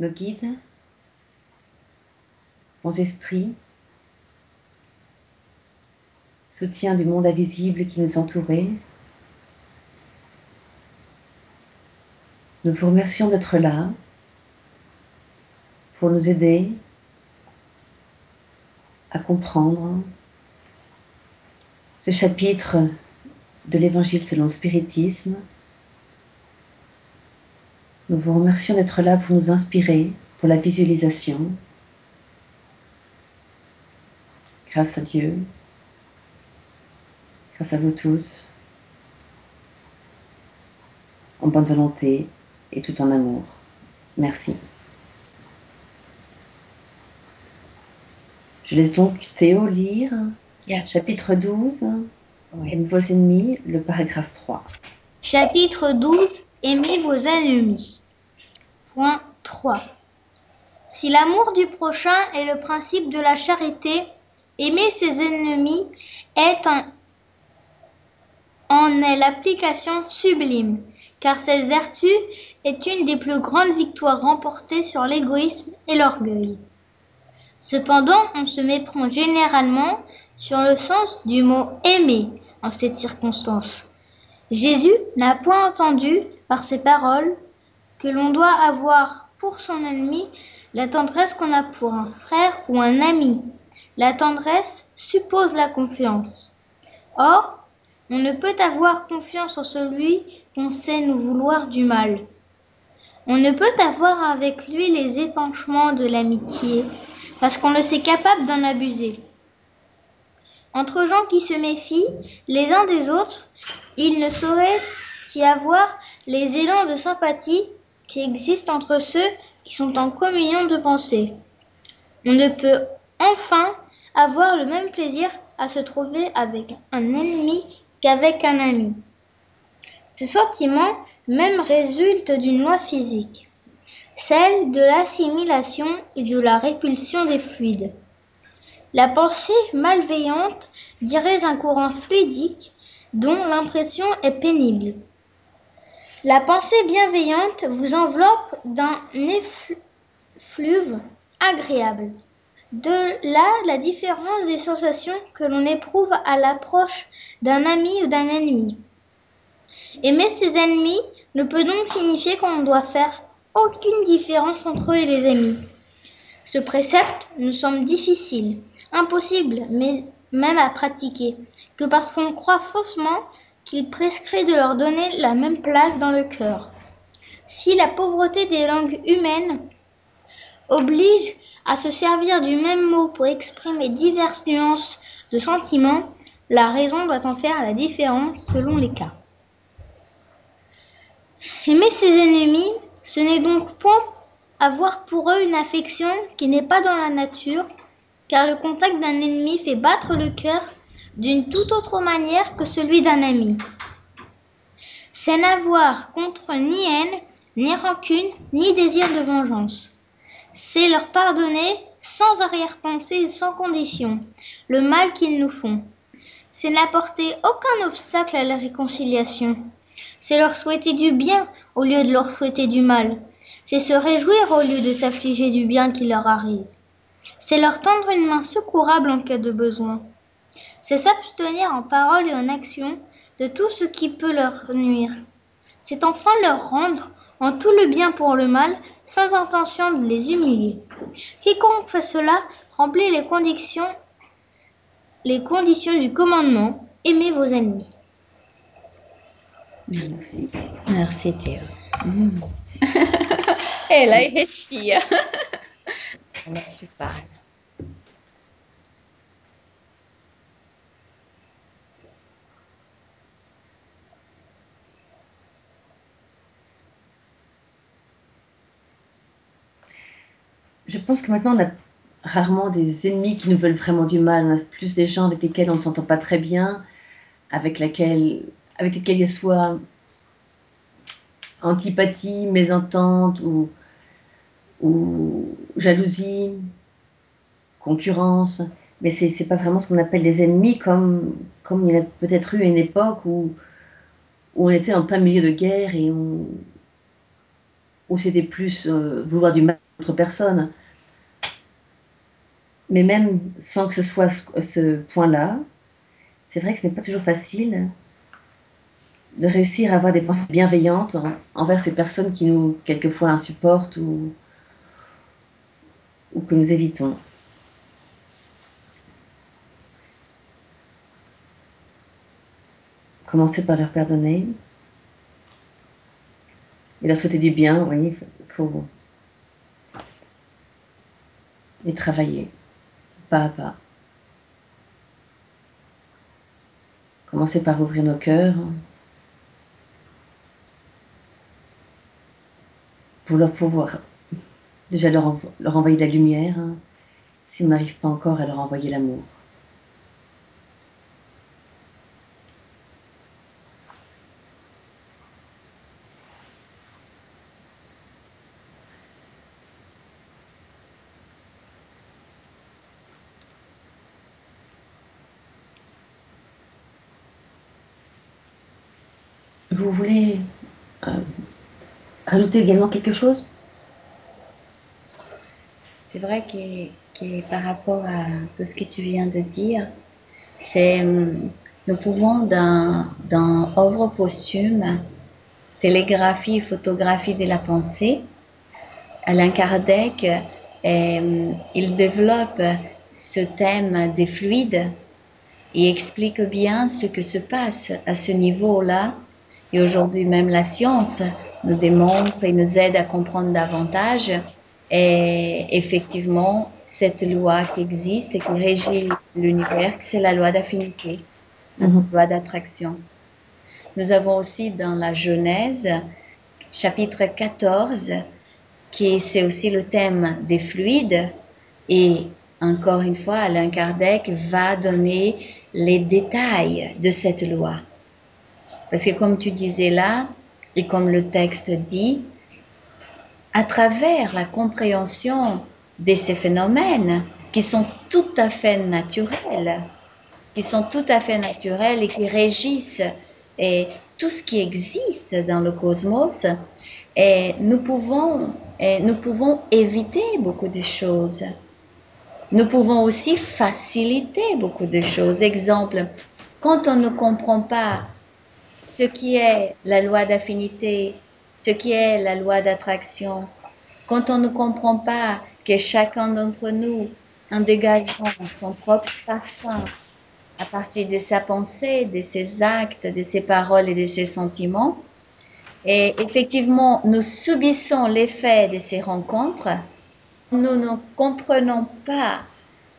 nos guides, bons esprits, soutien du monde invisible qui nous entourait. Nous vous remercions d'être là pour nous aider à comprendre ce chapitre de l'Évangile selon le spiritisme. Nous vous remercions d'être là pour nous inspirer, pour la visualisation. Grâce à Dieu, grâce à vous tous, en bonne volonté et tout en amour. Merci. Je laisse donc Théo lire Yes. chapitre 12, Oui. Aime vos ennemis, le paragraphe 3. Chapitre 12 Aimez vos ennemis. Point 3. Si l'amour du prochain est le principe de la charité, aimer ses ennemis en, est l'application sublime, car cette vertu est une des plus grandes victoires remportées sur l'égoïsme et l'orgueil. Cependant, on se méprend généralement sur le sens du mot aimer en cette circonstance. Jésus n'a point entendu par ces paroles que l'on doit avoir pour son ennemi la tendresse qu'on a pour un frère ou un ami. La tendresse suppose la confiance. Or, on ne peut avoir confiance en celui qu'on sait nous vouloir du mal. On ne peut avoir avec lui les épanchements de l'amitié parce qu'on le sait capable d'en abuser. Entre gens qui se méfient les uns des autres, il ne saurait y avoir les élans de sympathie qui existent entre ceux qui sont en communion de pensée. On ne peut enfin avoir le même plaisir à se trouver avec un ennemi qu'avec un ami. Ce sentiment même résulte d'une loi physique, celle de l'assimilation et de la répulsion des fluides. La pensée malveillante dirige un courant fluidique dont l'impression est pénible. La pensée bienveillante vous enveloppe d'un effluve agréable. De là la différence des sensations que l'on éprouve à l'approche d'un ami ou d'un ennemi. Aimer ses ennemis ne peut donc signifier qu'on ne doit faire aucune différence entre eux et les ennemis. Ce précepte nous semble difficile, impossible, mais même à pratiquer, que parce qu'on croit faussement qu'il prescrit de leur donner la même place dans le cœur. Si la pauvreté des langues humaines oblige à se servir du même mot pour exprimer diverses nuances de sentiments, la raison doit en faire la différence selon les cas. Aimer ses ennemis, ce n'est donc point avoir pour eux une affection qui n'est pas dans la nature, car le contact d'un ennemi fait battre le cœur d'une toute autre manière que celui d'un ami. C'est n'avoir contre ni haine, ni rancune, ni désir de vengeance. C'est leur pardonner sans arrière-pensée et sans condition le mal qu'ils nous font. C'est n'apporter aucun obstacle à la réconciliation. C'est leur souhaiter du bien au lieu de leur souhaiter du mal. C'est se réjouir au lieu de s'affliger du bien qui leur arrive. C'est leur tendre une main secourable en cas de besoin. C'est s'abstenir en parole et en action de tout ce qui peut leur nuire. C'est enfin leur rendre en tout le bien pour le mal, sans intention de les humilier. Quiconque fait cela remplit les conditions, les conditions du commandement aimez vos ennemis. Merci. Merci Théo. Mm. Et là, il respire. Alors, tu parles? Je pense que maintenant, on a rarement des ennemis qui nous veulent vraiment du mal. On a plus des gens avec lesquels on ne s'entend pas très bien, avec, lesquels il y a soit antipathie, mésentente ou, ou jalousie, concurrence. Mais ce n'est pas vraiment ce qu'on appelle des ennemis, comme, comme il y a peut-être eu une époque où, on était en plein milieu de guerre et où, où c'était plus euh, vouloir du mal autre personne. Mais même sans que ce soit ce, point-là, c'est vrai que ce n'est pas toujours facile de réussir à avoir des pensées bienveillantes envers ces personnes qui nous, quelquefois, insupportent ou, ou que nous évitons. Commencer par leur pardonner et leur souhaiter du bien, oui, il faut y travailler, pas à pas. Commencer par ouvrir nos cœurs pour leur pouvoir déjà leur, envoyer la lumière, hein, si on n'arrive pas encore à leur envoyer l'amour. Vous voulez euh, rajouter également quelque chose? C'est vrai que, par rapport à tout ce que tu viens de dire, c'est nous pouvons dans, dans œuvre posthume, télégraphie et photographie de la pensée, Alain Kardec, euh, il développe ce thème des fluides et explique bien ce que se passe à ce niveau-là. Et aujourd'hui même la science nous démontre et nous aide à comprendre davantage et effectivement cette loi qui existe et qui régit l'univers, c'est la loi d'affinité, la Mhm. loi d'attraction. Nous avons aussi dans la Genèse, chapitre 14, qui c'est aussi le thème des fluides et encore une fois, Alain Kardec va donner les détails de cette loi. Parce que comme tu disais là, et comme le texte dit, à travers la compréhension de ces phénomènes qui sont tout à fait naturels, qui sont tout à fait naturels et qui régissent et tout ce qui existe dans le cosmos, et nous pouvons, et nous pouvons éviter beaucoup de choses. Nous pouvons aussi faciliter beaucoup de choses. Exemple, quand on ne comprend pas ce qui est la loi d'affinité, ce qui est la loi d'attraction, quand on ne comprend pas que chacun d'entre nous, en dégageant son propre parfum à partir de sa pensée, de ses actes, de ses paroles et de ses sentiments, et effectivement, nous subissons l'effet de ces rencontres, nous ne comprenons pas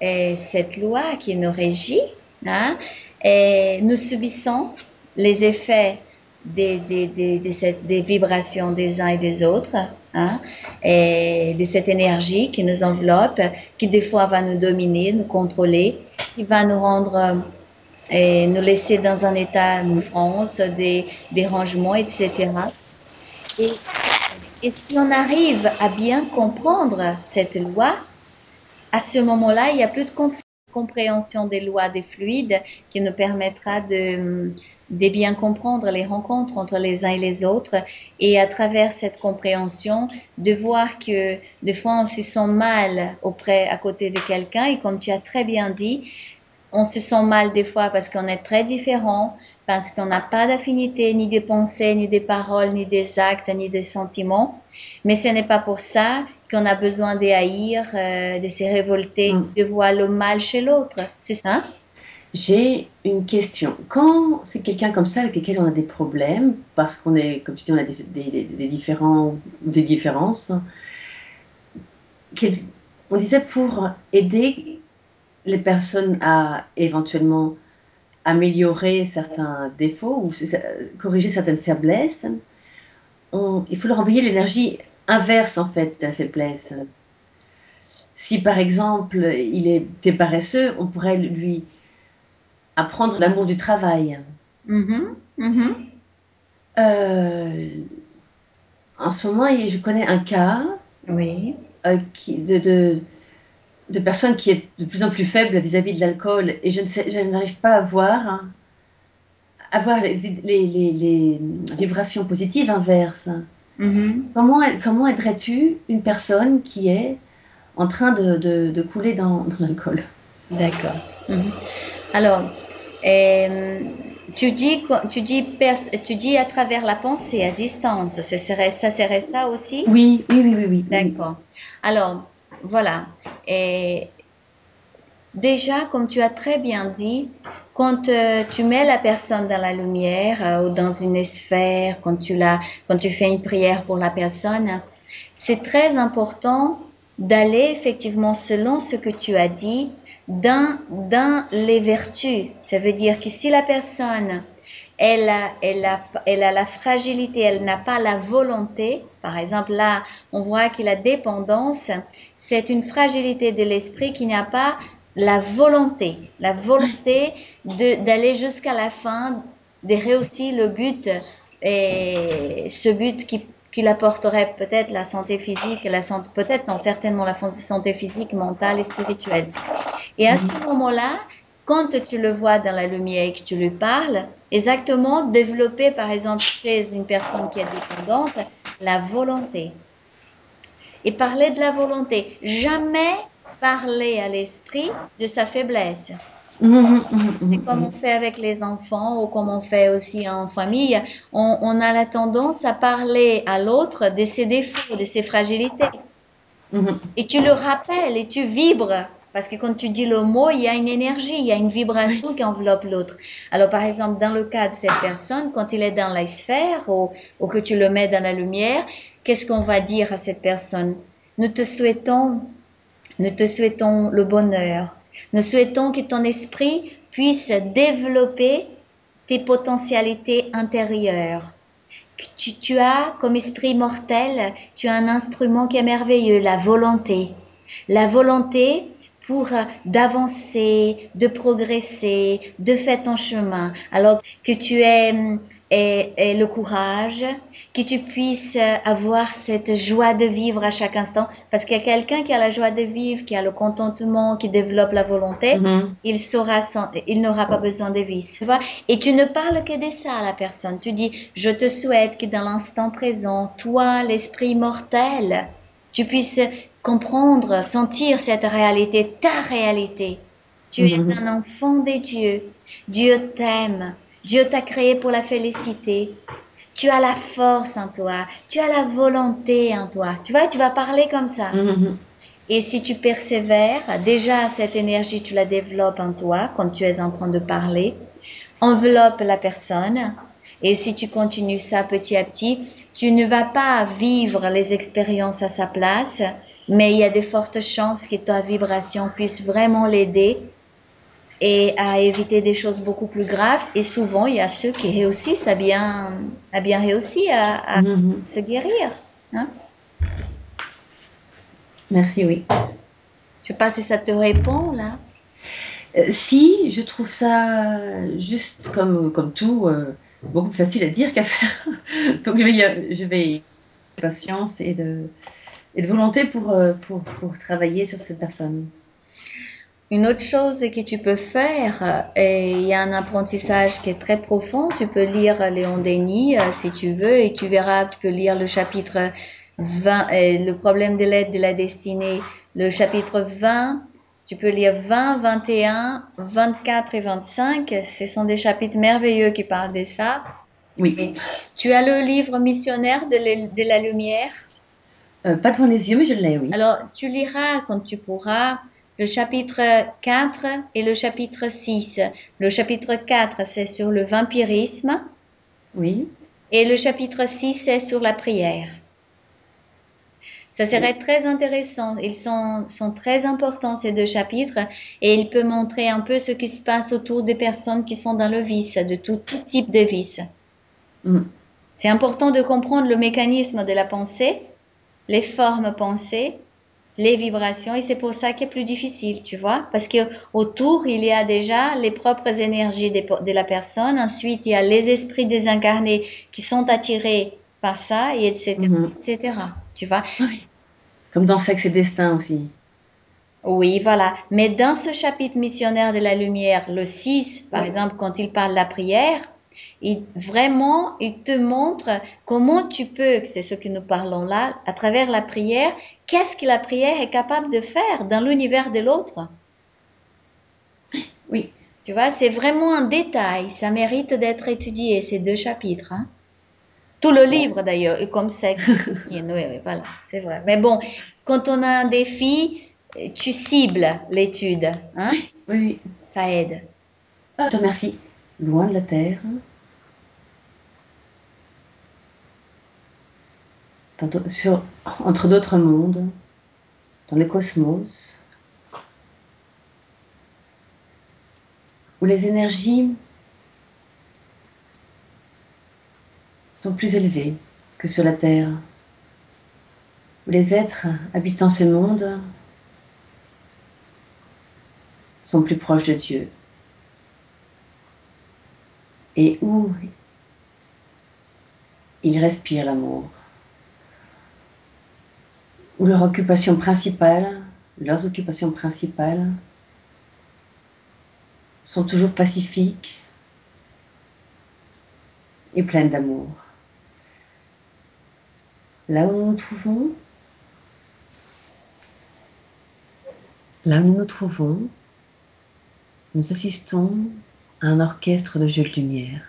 et cette loi qui nous régit, hein, et nous subissons les effets des, des, des, des, vibrations des uns et des autres, hein, et de cette énergie qui nous enveloppe, qui des fois va nous dominer, nous contrôler, qui va nous rendre et nous laisser dans un état de souffrance, des dérangements, etc. Et, et si on arrive à bien comprendre cette loi, à ce moment-là, il n'y a plus de compréhension des lois des fluides qui nous permettra de, de bien comprendre les rencontres entre les uns et les autres et à travers cette compréhension de voir que des fois on se sent mal auprès à côté de quelqu'un et comme tu as très bien dit, on se sent mal des fois parce qu'on est très différent, parce qu'on n'a pas d'affinité ni des pensées, ni des paroles, ni des actes, ni des sentiments. Mais ce n'est pas pour ça qu'on a besoin de haïr, euh, de se révolter, Mm. de voir le mal chez l'autre. C'est ça? J'ai une question. Quand c'est quelqu'un comme ça avec lequel on a des problèmes, parce qu'on est, comme tu dis, on a des, des, différents ou des différences, on disait pour aider les personnes à éventuellement améliorer certains défauts ou corriger certaines faiblesses, il faut leur envoyer l'énergie inverse en fait de la faiblesse. Si par exemple il était paresseux, on pourrait lui apprendre l'amour du travail. Mhm, mhm. Euh, en ce moment, je connais un cas Oui. euh, qui, de, de, de personne qui est de plus en plus faible vis-à-vis de l'alcool et je ne sais, je n'arrive pas à voir, hein, à voir les, les, les, les vibrations positives inverses. Mhm. Comment, comment aiderais-tu une personne qui est en train de, de, couler dans, dans l'alcool? D'accord. Alors, euh, tu dis, tu dis, tu dis à travers la pensée, à distance. Ce serait, ça serait ça aussi? Oui, oui, oui, oui, oui. oui. D'accord. Alors, voilà. Et déjà, comme tu as très bien dit, quand euh, tu mets la personne dans la lumière euh, ou dans une sphère, quand tu la, quand tu fais une prière pour la personne, c'est très important d'aller effectivement selon ce que tu as dit dans, dans les vertus. Ça veut dire que si la personne elle a, elle a, elle a la fragilité, elle n'a pas la volonté. Par exemple, là, on voit que la dépendance, c'est une fragilité de l'esprit qui n'a pas la volonté, la volonté d'aller jusqu'à la fin, de réussir le but, et ce but qui, qui l'apporterait peut-être la santé physique, la santé, peut-être non, certainement la santé physique, mentale et spirituelle. Et à ce moment-là, quand tu le vois dans la lumière et que tu lui parles, exactement développer par exemple chez une personne qui est dépendante la volonté. Et parler de la volonté, jamais parler à l'esprit de sa faiblesse. Mhm, mhm, mhm, C'est comme on fait avec les enfants ou comme on fait aussi en famille. On, on a la tendance à parler à l'autre de ses défauts, de ses fragilités. Et tu le rappelles et tu vibres. Parce que quand tu dis le mot, il y a une énergie, il y a une vibration qui enveloppe l'autre. Alors, par exemple, dans le cas de cette personne, quand il est dans la sphère ou, ou que tu le mets dans la lumière, qu'est-ce qu'on va dire à cette personne? Nous te souhaitons, nous te souhaitons le bonheur. Nous souhaitons que ton esprit puisse développer tes potentialités intérieures. Tu, tu as comme esprit mortel, tu as un instrument qui est merveilleux, la volonté. La volonté pour d'avancer, de progresser, de faire ton chemin. Alors que tu aies, aies le courage, que tu puisses avoir cette joie de vivre à chaque instant. Parce qu'il y a quelqu'un qui a la joie de vivre, qui a le contentement, qui développe la volonté, Mhm. il saura, sans- il n'aura pas besoin de. Tu vois? Et tu ne parles que de ça à la personne. Tu dis, je te souhaite que dans l'instant présent, toi, l'esprit mortel, tu puisses comprendre, sentir cette réalité, ta réalité. Tu es Mhm. un enfant de Dieu. Dieu t'aime. Dieu t'a créé pour la félicité. Tu as la force en toi. Tu as la volonté en toi. Tu vois, tu vas parler comme ça. Mhm. Et si tu persévères, déjà cette énergie, tu la développes en toi quand tu es en train de parler. Enveloppe la personne. Et si tu continues ça petit à petit, tu ne vas pas vivre les expériences à sa place, mais il y a de fortes chances que ta vibration puisse vraiment l'aider et à éviter des choses beaucoup plus graves. Et souvent, il y a ceux qui réussissent à bien, à bien réussir à, à Mhm. se guérir. Hein? Merci, oui. Je sais pas si ça te répond là. Euh, si, je trouve ça juste comme, comme tout, euh, beaucoup plus facile à dire qu'à faire. Donc je vais, je vais de patience et de, et de volonté pour, euh, pour, pour travailler sur cette personne. Une autre chose que tu peux faire, euh, et il y a un apprentissage qui est très profond, tu peux lire Léon Denis euh, si tu veux, et tu verras, tu peux lire le chapitre 20, euh, le problème de l'aide de la destinée, le chapitre 20, tu peux lire 20, 21, 24 et 25, ce sont des chapitres merveilleux qui parlent de ça. Oui. Et tu as le livre missionnaire de, la- de la lumière? Euh, pas devant les yeux, mais je l'ai, oui. Alors, tu liras quand tu pourras le chapitre 4 et le chapitre 6. Le chapitre 4, c'est sur le vampirisme Oui. et le chapitre 6, c'est sur la prière. Ça serait très intéressant. Ils sont, sont très importants, ces deux chapitres, et il peut montrer un peu ce qui se passe autour des personnes qui sont dans le vice, de tout, tout type de vice. Mhm. C'est important de comprendre le mécanisme de la pensée, les formes pensées, les vibrations, et c'est pour ça qu'il est plus difficile, tu vois, parce que autour il y a déjà les propres énergies de, de la personne, ensuite il y a les esprits désincarnés qui sont attirés par ça, et etc., Mhm. etc., tu vois. Oui. Comme dans Sexe et Destin aussi. Oui, voilà. Mais dans ce chapitre missionnaire de la lumière, le 6, par exemple, quand il parle de la prière, Il, vraiment, il te montre comment tu peux, c'est ce que nous parlons là, à travers la prière, qu'est-ce que la prière est capable de faire dans l'univers de l'autre. Oui. Tu vois, c'est vraiment un détail. Ça mérite d'être étudié, ces deux chapitres. Hein. Tout le livre d'ailleurs, comme sexe aussi. oui, oui, voilà, c'est vrai. Mais bon, quand on a un défi, tu cibles l'étude. Hein? Oui, oui. Ça aide. Ah, je te remercie. Loin de la terre. Entre d'autres mondes, dans le cosmos, où les énergies sont plus élevées que sur la Terre, où les êtres habitant ces mondes sont plus proches de Dieu, et où ils respirent l'amour, où leur occupation principale, leurs occupations principales, sont toujours pacifiques et pleines d'amour. Là où nous nous trouvons, là où nous nous trouvons, nous assistons un orchestre de jeux de lumière.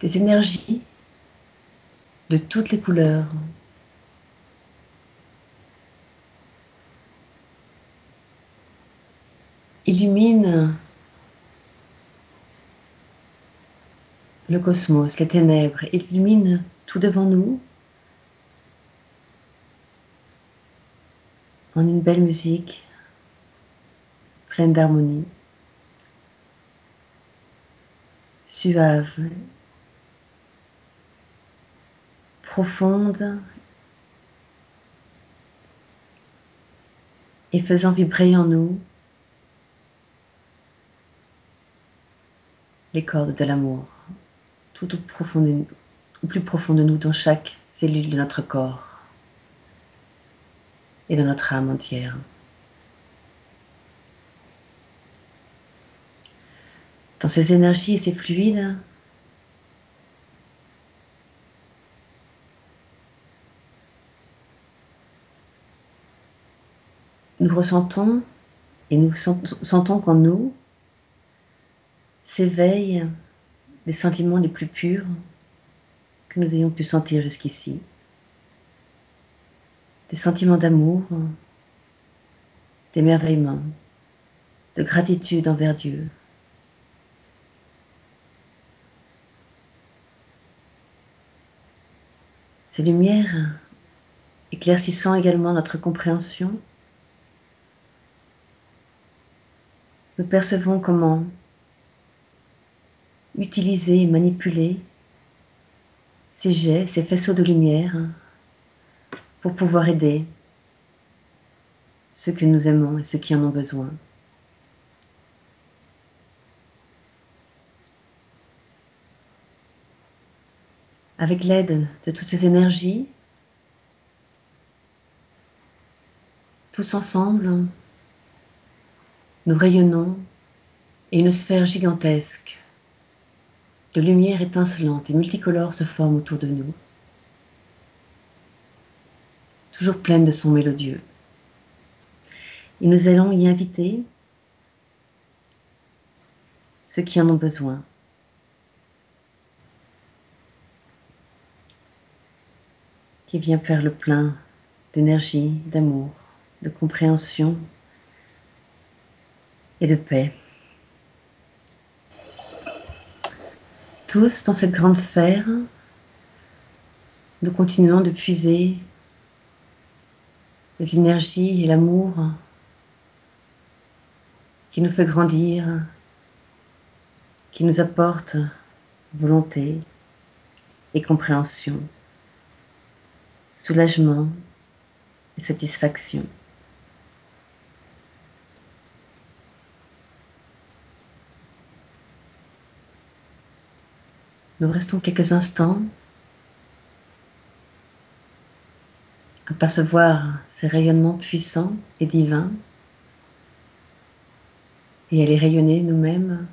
Des énergies de toutes les couleurs. Illumine le cosmos, les ténèbres, illumine tout devant nous en une belle musique pleine d'harmonie, suave, profonde et faisant vibrer en nous les cordes de l'amour, tout au, plus profond de nous, dans chaque cellule de notre corps et de notre âme entière. Dans ces énergies et ces fluides, nous ressentons et nous sentons qu'en nous s'éveillent les sentiments les plus purs que nous ayons pu sentir jusqu'ici. Des sentiments d'amour, d'émerveillement, de gratitude envers Dieu. Ces lumières éclaircissant également notre compréhension, nous percevons comment utiliser et manipuler ces jets, ces faisceaux de lumière pour pouvoir aider ceux que nous aimons et ceux qui en ont besoin. Avec l'aide de toutes ces énergies, tous ensemble, nous rayonnons et une sphère gigantesque de lumière étincelante et multicolore se forme autour de nous, toujours pleine de sons mélodieux. Et nous allons y inviter ceux qui en ont besoin. Qui vient faire le plein d'énergie, d'amour, de compréhension et de paix. Tous dans cette grande sphère, nous continuons de puiser les énergies et l'amour qui nous fait grandir, qui nous apporte volonté et compréhension soulagement et satisfaction. Nous restons quelques instants à percevoir ces rayonnements puissants et divins et à les rayonner nous-mêmes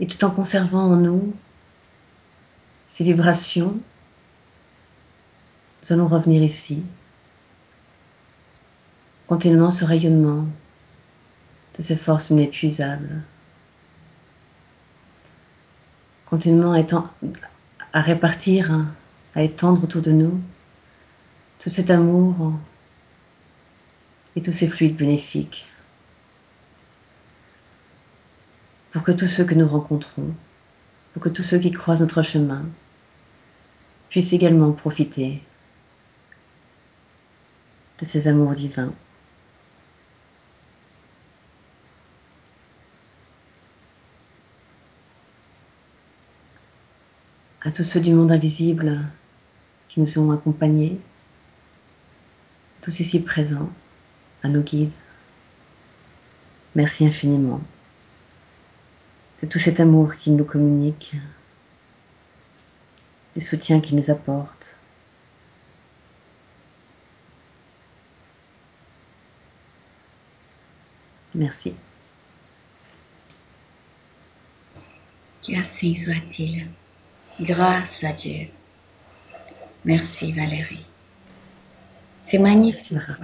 Et tout en conservant en nous ces vibrations, nous allons revenir ici, continuant ce rayonnement de ces forces inépuisables, continuellement à, répartir, à étendre autour de nous tout cet amour et tous ces fluides bénéfiques. Pour que tous ceux que nous rencontrons, pour que tous ceux qui croisent notre chemin puissent également profiter de ces amours divins. À tous ceux du monde invisible qui nous ont accompagnés, tous ici présents, à nos guides. Merci infiniment de tout cet amour qu'ils nous communiquent, du soutien qu'ils nous apportent. Merci. Qu'ainsi soit-il. Grâce à Dieu. Merci Valérie. C'est magnifique.